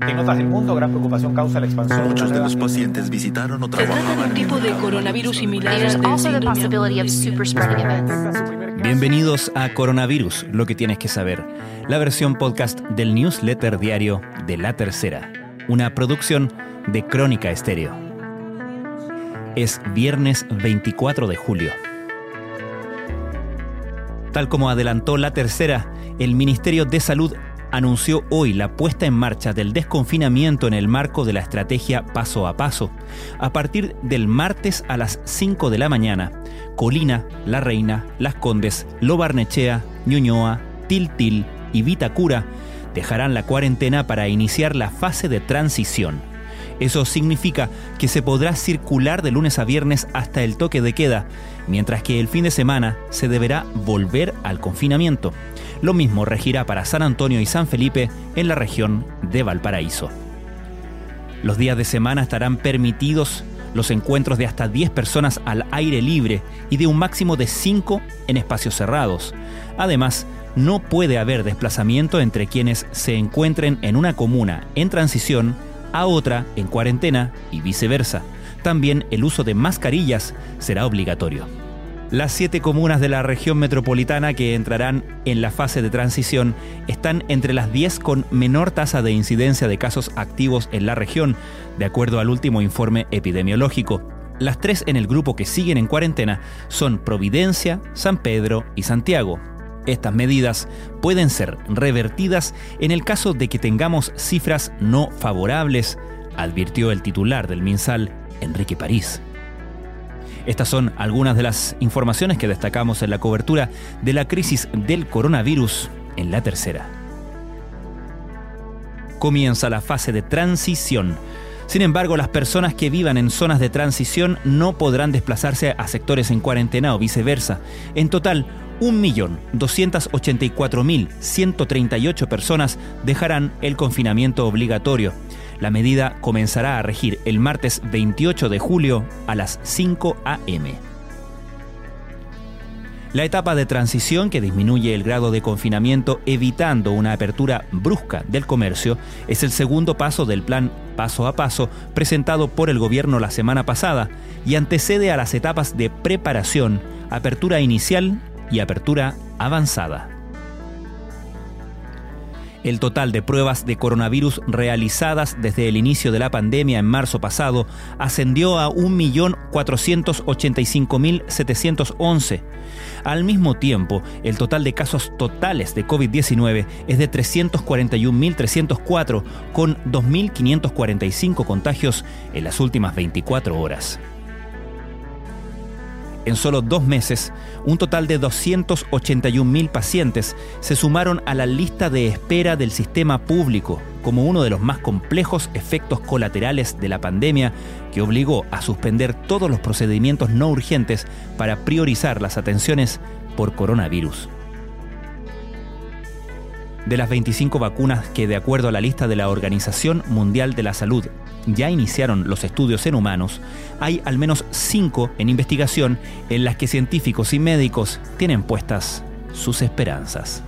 En otras del mundo, gran preocupación causa la expansión. Muchos de los pacientes visitaron o Se trata de trabajaban un tipo de coronavirus similar. Bienvenidos a Coronavirus, lo que tienes que saber, la versión podcast del newsletter diario de La Tercera, una producción de Crónica Estéreo. Es viernes 24 de julio. Tal como adelantó La Tercera, el Ministerio de Salud anunció hoy la puesta en marcha del desconfinamiento en el marco de la estrategia paso a paso. A partir del martes a las 5 de la mañana, Colina, La Reina, Las Condes, Lo Barnechea, Ñuñoa, Tiltil y Vitacura dejarán la cuarentena para iniciar la fase de transición. Eso significa que se podrá circular de lunes a viernes hasta el toque de queda, mientras que el fin de semana se deberá volver al confinamiento. Lo mismo regirá para San Antonio y San Felipe en la región de Valparaíso. Los días de semana estarán permitidos los encuentros de hasta 10 personas al aire libre y de un máximo de 5 en espacios cerrados. Además, no puede haber desplazamiento entre quienes se encuentren en una comuna en transición a otra en cuarentena y viceversa. También el uso de mascarillas será obligatorio. Las siete comunas de la región metropolitana que entrarán en la fase de transición están entre las 10 con menor tasa de incidencia de casos activos en la región, de acuerdo al último informe epidemiológico. Las tres en el grupo que siguen en cuarentena son Providencia, San Pedro y Santiago. Estas medidas pueden ser revertidas en el caso de que tengamos cifras no favorables, advirtió el titular del MinSal, Enrique París. Estas son algunas de las informaciones que destacamos en la cobertura de la crisis del coronavirus en la tercera. Comienza la fase de transición. Sin embargo, las personas que vivan en zonas de transición no podrán desplazarse a sectores en cuarentena o viceversa. En total, 1.284.138 personas dejarán el confinamiento obligatorio. La medida comenzará a regir el martes 28 de julio a las 5 a.m. La etapa de transición que disminuye el grado de confinamiento evitando una apertura brusca del comercio es el segundo paso del plan paso a paso presentado por el gobierno la semana pasada y antecede a las etapas de preparación, apertura inicial y apertura avanzada. El total de pruebas de coronavirus realizadas desde el inicio de la pandemia en marzo pasado ascendió a 1.485.711. Al mismo tiempo, el total de casos totales de COVID-19 es de 341.304, con 2.545 contagios en las últimas 24 horas. En solo dos meses, un total de 281.000 pacientes se sumaron a la lista de espera del sistema público como uno de los más complejos efectos colaterales de la pandemia que obligó a suspender todos los procedimientos no urgentes para priorizar las atenciones por coronavirus. De las 25 vacunas que, de acuerdo a la lista de la Organización Mundial de la Salud, ya iniciaron los estudios en humanos, hay al menos 5 en investigación en las que científicos y médicos tienen puestas sus esperanzas.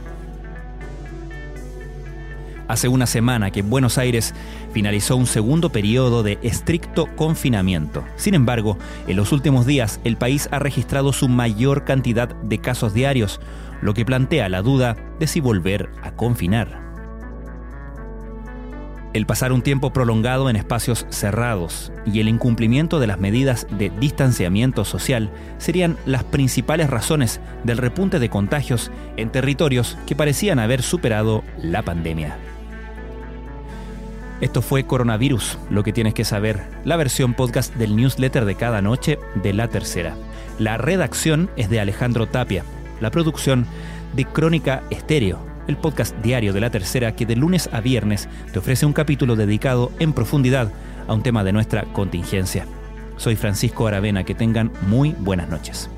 Hace una semana que Buenos Aires finalizó un segundo periodo de estricto confinamiento. Sin embargo, en los últimos días el país ha registrado su mayor cantidad de casos diarios, lo que plantea la duda de si volver a confinar. El pasar un tiempo prolongado en espacios cerrados y el incumplimiento de las medidas de distanciamiento social serían las principales razones del repunte de contagios en territorios que parecían haber superado la pandemia. Esto fue Coronavirus, lo que tienes que saber, la versión podcast del newsletter de cada noche de La Tercera. La redacción es de Alejandro Tapia, la producción de Crónica Estéreo, el podcast diario de La Tercera que de lunes a viernes te ofrece un capítulo dedicado en profundidad a un tema de nuestra contingencia. Soy Francisco Aravena, que tengan muy buenas noches.